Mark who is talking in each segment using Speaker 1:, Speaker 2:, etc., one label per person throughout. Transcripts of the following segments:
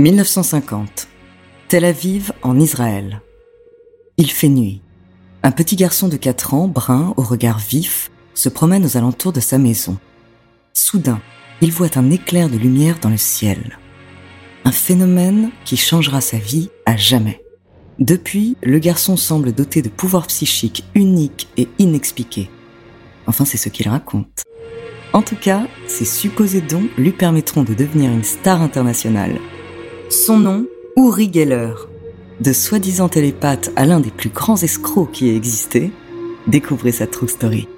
Speaker 1: 1950. Tel Aviv en Israël. Il fait nuit. Un petit garçon de 4 ans, brun, au regard vif, se promène aux alentours de sa maison. Soudain, il voit un éclair de lumière dans le ciel. Un phénomène qui changera sa vie à jamais. Depuis, le garçon semble doté de pouvoirs psychiques uniques et inexpliqués. Enfin, c'est ce qu'il raconte. En tout cas, ses supposés dons lui permettront de devenir une star internationale. Son nom, Uri Geller. De soi-disant télépathe à l'un des plus grands escrocs qui ait existé, découvrez sa true story.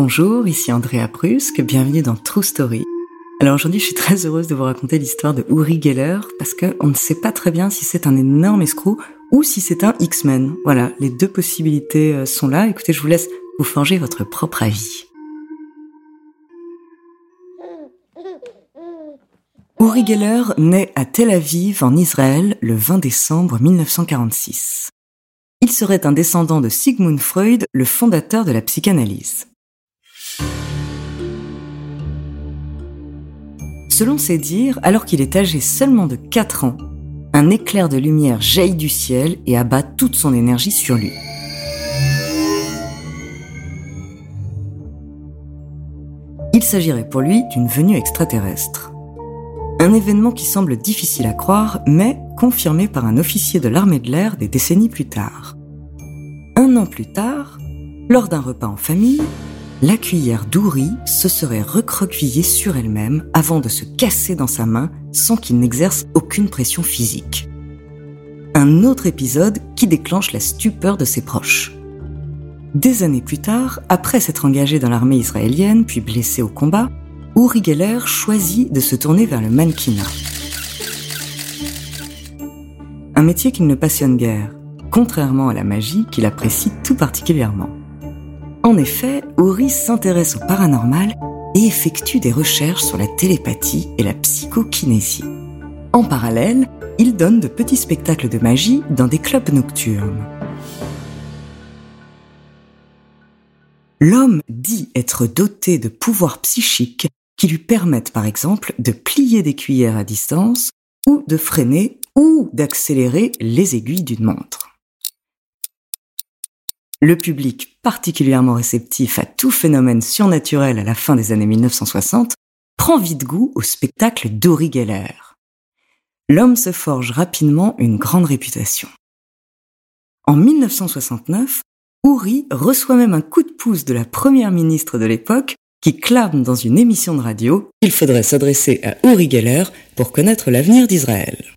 Speaker 1: Bonjour, ici Andrea Brusque, bienvenue dans True Story. Alors aujourd'hui, je suis très heureuse de vous raconter l'histoire de Uri Geller parce qu'on ne sait pas très bien si c'est un énorme escroc ou si c'est un X-Men. Voilà, les deux possibilités euh, sont là. Écoutez, je vous laisse vous forger votre propre avis. Uri Geller naît à Tel Aviv en Israël le 20 décembre 1946. Il serait un descendant de Sigmund Freud, le fondateur de la psychanalyse. Selon ses dires, alors qu'il est âgé seulement de 4 ans, un éclair de lumière jaillit du ciel et abat toute son énergie sur lui. Il s'agirait pour lui d'une venue extraterrestre. Un événement qui semble difficile à croire, mais confirmé par un officier de l'armée de l'air des décennies plus tard. Un an plus tard, lors d'un repas en famille, la cuillère d'Ouri se serait recroquevillée sur elle-même avant de se casser dans sa main sans qu'il n'exerce aucune pression physique. Un autre épisode qui déclenche la stupeur de ses proches. Des années plus tard, après s'être engagé dans l'armée israélienne puis blessé au combat, Uri Geller choisit de se tourner vers le mannequinat. Un métier qu'il ne passionne guère, contrairement à la magie qu'il apprécie tout particulièrement. En effet, Uri s'intéresse au paranormal et effectue des recherches sur la télépathie et la psychokinésie. En parallèle, il donne de petits spectacles de magie dans des clubs nocturnes. L'homme dit être doté de pouvoirs psychiques qui lui permettent par exemple de plier des cuillères à distance ou de freiner ou d'accélérer les aiguilles d'une montre. Le public, particulièrement réceptif à tout phénomène surnaturel à la fin des années 1960, prend vite goût au spectacle d'Uri Geller. L'homme se forge rapidement une grande réputation. En 1969, Uri reçoit même un coup de pouce de la première ministre de l'époque qui clame dans une émission de radio qu'il faudrait s'adresser à Uri Geller pour connaître l'avenir d'Israël.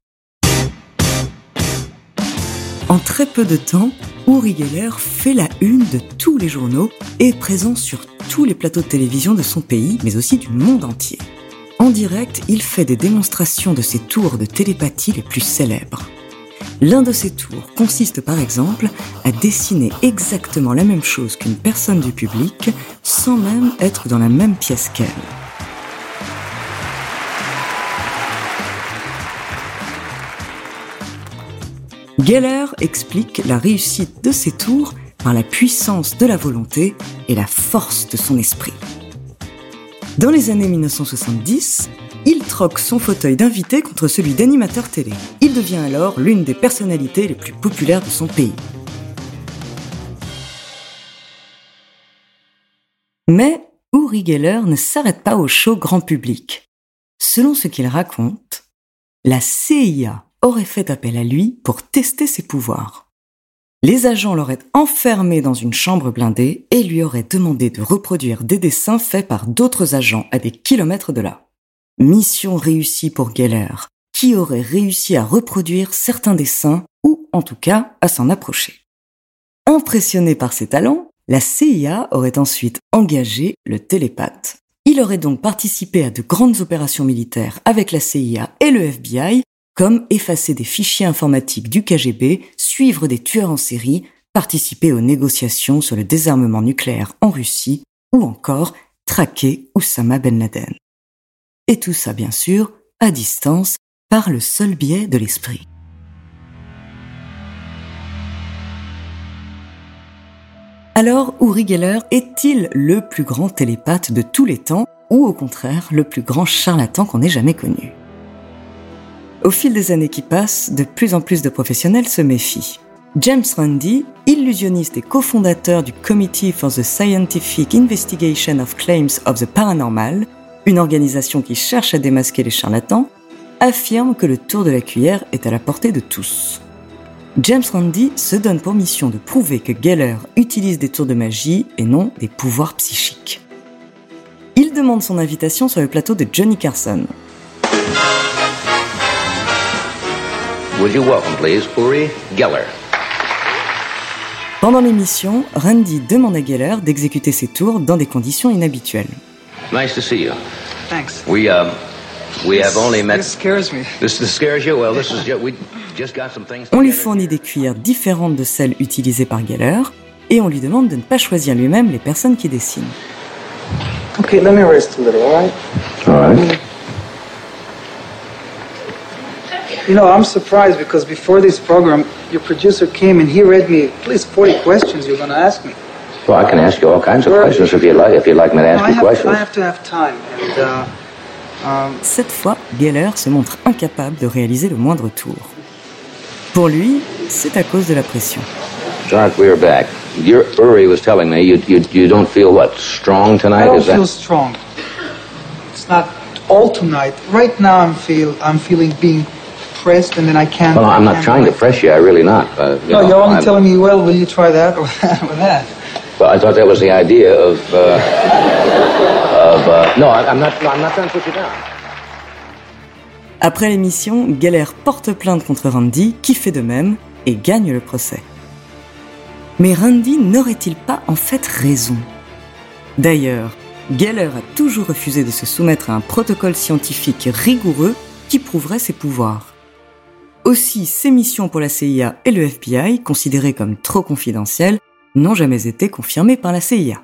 Speaker 1: En très peu de temps, Uri Geller fait la une de tous les journaux et est présent sur tous les plateaux de télévision de son pays, mais aussi du monde entier. En direct, il fait des démonstrations de ses tours de télépathie les plus célèbres. L'un de ces tours consiste par exemple à dessiner exactement la même chose qu'une personne du public sans même être dans la même pièce qu'elle. Geller explique la réussite de ces tours par la puissance de la volonté et la force de son esprit. Dans les années 1970, il troque son fauteuil d'invité contre celui d'animateur télé. Il devient alors l'une des personnalités les plus populaires de son pays. Mais Uri Geller ne s'arrête pas au show grand public. Selon ce qu'il raconte, la CIA aurait fait appel à lui pour tester ses pouvoirs. Les agents l'auraient enfermé dans une chambre blindée et lui auraient demandé de reproduire des dessins faits par d'autres agents à des kilomètres de là. Mission réussie pour Geller, qui aurait réussi à reproduire certains dessins, ou en tout cas à s'en approcher? Impressionné par ses talents, la CIA aurait ensuite engagé le télépathe. Il aurait donc participé à de grandes opérations militaires avec la CIA et le FBI, comme effacer des fichiers informatiques du KGB, suivre des tueurs en série, participer aux négociations sur le désarmement nucléaire en Russie, ou encore traquer Oussama Ben Laden. Et tout ça, bien sûr, à distance, par le seul biais de l'esprit. Alors, Uri Geller est-il le plus grand télépathe de tous les temps ou au contraire le plus grand charlatan qu'on ait jamais connu? Au fil des années qui passent, de plus en plus de professionnels se méfient. James Randi, illusionniste et cofondateur du Committee for the Scientific Investigation of Claims of the Paranormal, une organisation qui cherche à démasquer les charlatans, affirme que le tour de la cuillère est à la portée de tous. James Randi se donne pour mission de prouver que Geller utilise des tours de magie et non des pouvoirs psychiques. Il demande son invitation sur le plateau de Johnny Carson.
Speaker 2: Would you welcome, please, Uri Geller?
Speaker 1: Pendant l'émission, Randy demande à Geller d'exécuter ses tours dans des conditions inhabituelles.
Speaker 2: Nice to see you.
Speaker 3: Thanks.
Speaker 2: We um, we have only met.
Speaker 3: This scares me.
Speaker 2: This, this scares you? Well, this is just, we just got some things.
Speaker 1: On lui fournit
Speaker 2: here.
Speaker 1: des cuillères différentes de celles utilisées par Geller et on lui demande de ne pas choisir lui-même les personnes qui dessinent.
Speaker 3: Okay, let me rest a little, all right?
Speaker 2: All right.
Speaker 3: You know, I'm surprised because before this program, your producer came and he read me at least 40 questions you're going to ask me.
Speaker 2: Well, I can ask you all kinds of
Speaker 3: Sure.
Speaker 2: questions if you'd like. If you'd like me to ask
Speaker 3: I
Speaker 2: you
Speaker 3: have,
Speaker 2: questions.
Speaker 3: I have to have time. And, uh, um,
Speaker 1: Cette fois, Geller se montre incapable de réaliser le moindre tour. Pour lui, c'est à cause de la pression.
Speaker 2: John, we are back. Your Uri was telling me you you you don't feel what strong
Speaker 3: I
Speaker 2: tonight.
Speaker 3: don't
Speaker 2: Is that?
Speaker 3: I feel strong. It's not all tonight. Right now, I'm feel I'm feeling being pressed, and then I can't.
Speaker 2: Well, I'm not
Speaker 3: can't
Speaker 2: trying to
Speaker 3: wait.
Speaker 2: press you. I really not. Uh, you
Speaker 3: No,
Speaker 2: know,
Speaker 3: you're only
Speaker 2: I'm-
Speaker 3: telling me, well, will you try that or or that?
Speaker 2: Well, I thought that was the idea of. Uh, of uh, no, I, I'm not. No, I'm not trying to put you down.
Speaker 1: Après l'émission, Geller porte plainte contre Randy, qui fait de même, et gagne le procès. Mais Randy n'aurait-il pas en fait raison? D'ailleurs, Geller a toujours refusé de se soumettre à un protocole scientifique rigoureux qui prouverait ses pouvoirs. Aussi, ses missions pour la CIA et le FBI, considérées comme trop confidentielles, n'ont jamais été confirmées par la CIA.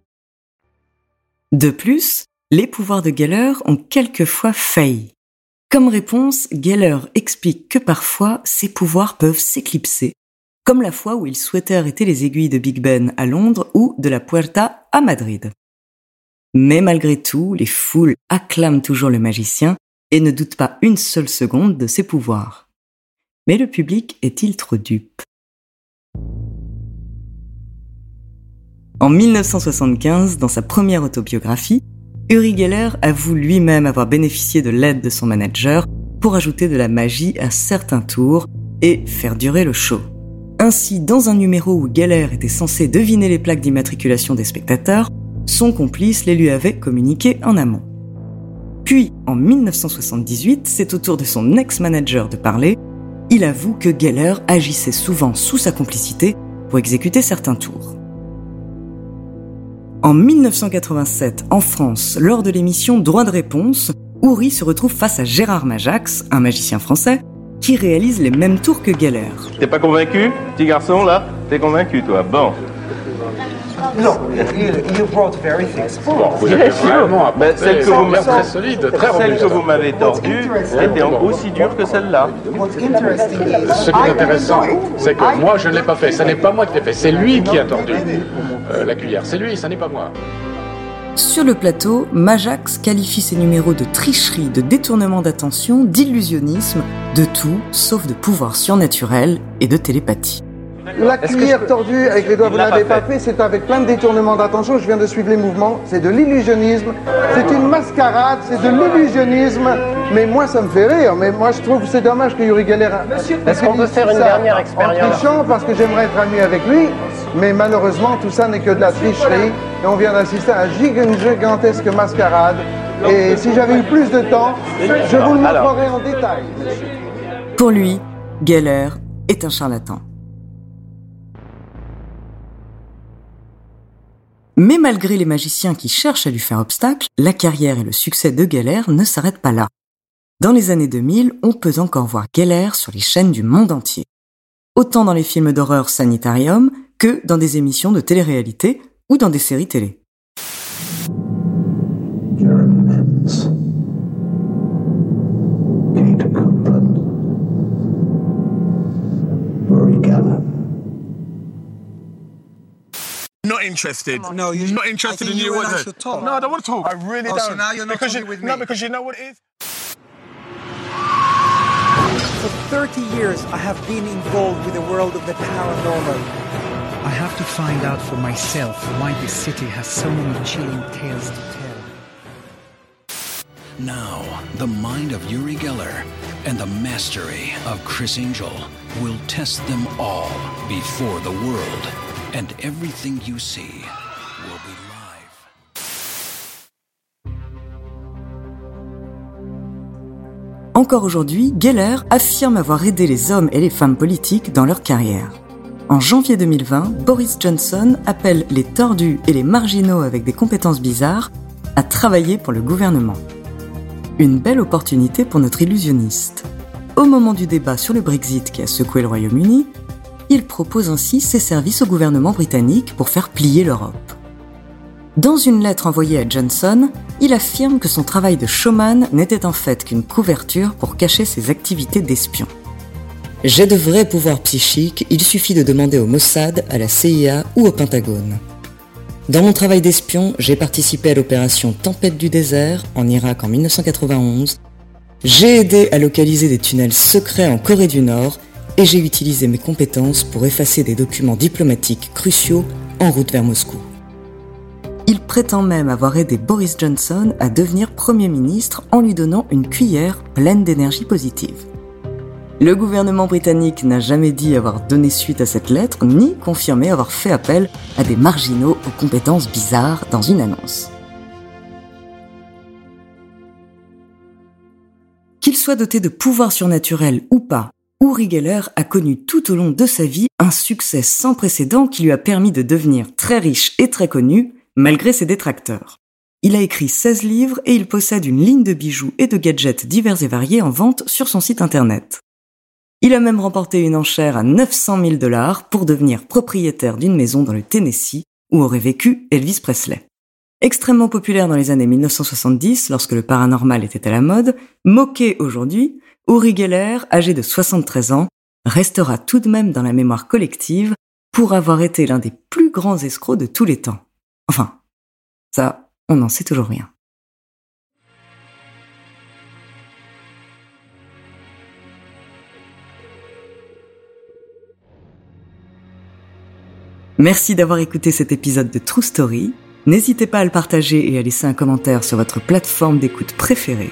Speaker 1: De plus, les pouvoirs de Geller ont quelquefois failli. Comme réponse, Geller explique que parfois ses pouvoirs peuvent s'éclipser, comme la fois où il souhaitait arrêter les aiguilles de Big Ben à Londres ou de la Puerta à Madrid. Mais malgré tout, les foules acclament toujours le magicien et ne doutent pas une seule seconde de ses pouvoirs. Mais le public est-il trop dupe? En 1975, dans sa première autobiographie, Uri Geller avoue lui-même avoir bénéficié de l'aide de son manager pour ajouter de la magie à certains tours et faire durer le show. Ainsi, dans un numéro où Geller était censé deviner les plaques d'immatriculation des spectateurs, son complice les lui avait communiquées en amont. Puis, en 1978, c'est au tour de son ex-manager de parler. Il avoue que Geller agissait souvent sous sa complicité pour exécuter certains tours. En 1987, en France, lors de l'émission Droit de réponse, Ouri se retrouve face à Gérard Majax, un magicien français, qui réalise les mêmes tours que Geller.
Speaker 4: T'es pas convaincu, petit garçon là T'es convaincu toi Bon.
Speaker 3: No, you, brought very things.
Speaker 4: Vous avez vraiment
Speaker 5: Mais
Speaker 4: celle que vous m'avez
Speaker 5: très solide, très
Speaker 4: Celle que vous m'avez tordue était aussi dure que celle-là.
Speaker 5: Ce qui est intéressant, c'est que moi je ne l'ai pas fait. Ce n'est pas moi qui l'ai fait. C'est lui qui a tordu euh, la cuillère. C'est lui, ce n'est pas moi.
Speaker 1: Sur le plateau, Majax qualifie ses numéros de tricherie, de détournement d'attention, d'illusionnisme, de tout sauf de pouvoir surnaturel et de télépathie.
Speaker 6: La cuillère tordue avec les doigts, vous
Speaker 4: l'a
Speaker 6: l'avez
Speaker 4: pas fait.
Speaker 6: c'est avec plein de détournements d'attention, je viens de suivre les mouvements, c'est de l'illusionnisme, c'est une mascarade, c'est de l'illusionnisme, mais moi ça me fait rire, mais moi je trouve que c'est dommage que Yuri Geller...
Speaker 7: Est-ce qu'on peut faire une dernière expérience
Speaker 6: En trichant, parce que j'aimerais être ami avec lui, mais malheureusement tout ça n'est que de la tricherie, et on vient d'assister à une gigantesque mascarade, et si j'avais eu plus de temps, je vous le montrerai en détail.
Speaker 1: Pour lui, Geller est un charlatan. Mais malgré les magiciens qui cherchent à lui faire obstacle, la carrière et le succès de Geller ne s'arrêtent pas là. Dans les années 2000, on peut encore voir Geller sur les chaînes du monde entier. Autant dans les films d'horreur Sanitarium que dans des émissions de télé-réalité ou dans des séries télé.
Speaker 8: Interested.
Speaker 3: No, you-
Speaker 8: not interested in
Speaker 3: you
Speaker 8: you.
Speaker 3: and I
Speaker 8: what-
Speaker 3: should talk.
Speaker 8: No, I don't want to talk. I really
Speaker 3: Oh,
Speaker 8: don't.
Speaker 3: so now you're not
Speaker 8: because
Speaker 3: talking
Speaker 8: you,
Speaker 3: with
Speaker 8: No, because you know what it is.
Speaker 3: For 30 years, I have been involved with the world of the paranormal. I have to find out for myself why this city has so many chilling tales to tell.
Speaker 9: Now, the mind of Uri Geller and the mastery of Chris Angel will test them all before the world, and everything you see will be live.
Speaker 1: Encore aujourd'hui, Geller affirme avoir aidé les hommes et les femmes politiques dans leur carrière. En janvier 2020, Boris Johnson appelle les tordus et les marginaux avec des compétences bizarres à travailler pour le gouvernement. Une belle opportunité pour notre illusionniste. Au moment du débat sur le Brexit qui a secoué le Royaume-Uni, il propose ainsi ses services au gouvernement britannique pour faire plier l'Europe. Dans une lettre envoyée à Johnson, il affirme que son travail de showman n'était en fait qu'une couverture pour cacher ses activités d'espion. J'ai de vrais pouvoirs psychiques, il suffit de demander au Mossad, à la CIA ou au Pentagone. Dans mon travail d'espion, j'ai participé à l'opération Tempête du désert en Irak en 1991. J'ai aidé à localiser des tunnels secrets en Corée du Nord et j'ai utilisé mes compétences pour effacer des documents diplomatiques cruciaux en route vers Moscou. Il prétend même avoir aidé Boris Johnson à devenir Premier ministre en lui donnant une cuillère pleine d'énergie positive. Le gouvernement britannique n'a jamais dit avoir donné suite à cette lettre, ni confirmé avoir fait appel à des marginaux aux compétences bizarres dans une annonce. Qu'il soit doté de pouvoirs surnaturels ou pas, Uri Geller a connu tout au long de sa vie un succès sans précédent qui lui a permis de devenir très riche et très connu, malgré ses détracteurs. Il a écrit 16 livres et il possède une ligne de bijoux et de gadgets divers et variés en vente sur son site internet. Il a même remporté une enchère à 900 000 dollars pour devenir propriétaire d'une maison dans le Tennessee où aurait vécu Elvis Presley. Extrêmement populaire dans les années 1970 lorsque le paranormal était à la mode, moqué aujourd'hui, Uri Geller, âgé de 73 ans, restera tout de même dans la mémoire collective pour avoir été l'un des plus grands escrocs de tous les temps. Enfin, ça, on n'en sait toujours rien. Merci d'avoir écouté cet épisode de True Story. N'hésitez pas à le partager et à laisser un commentaire sur votre plateforme d'écoute préférée.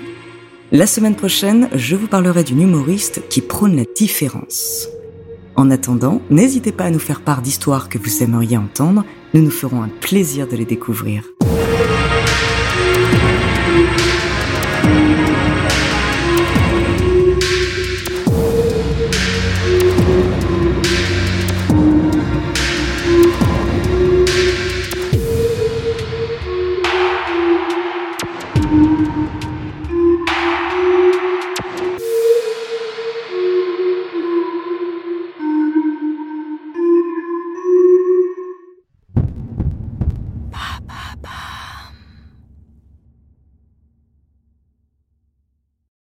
Speaker 1: La semaine prochaine, je vous parlerai d'une humoriste qui prône la différence. En attendant, n'hésitez pas à nous faire part d'histoires que vous aimeriez entendre, nous nous ferons un plaisir de les découvrir.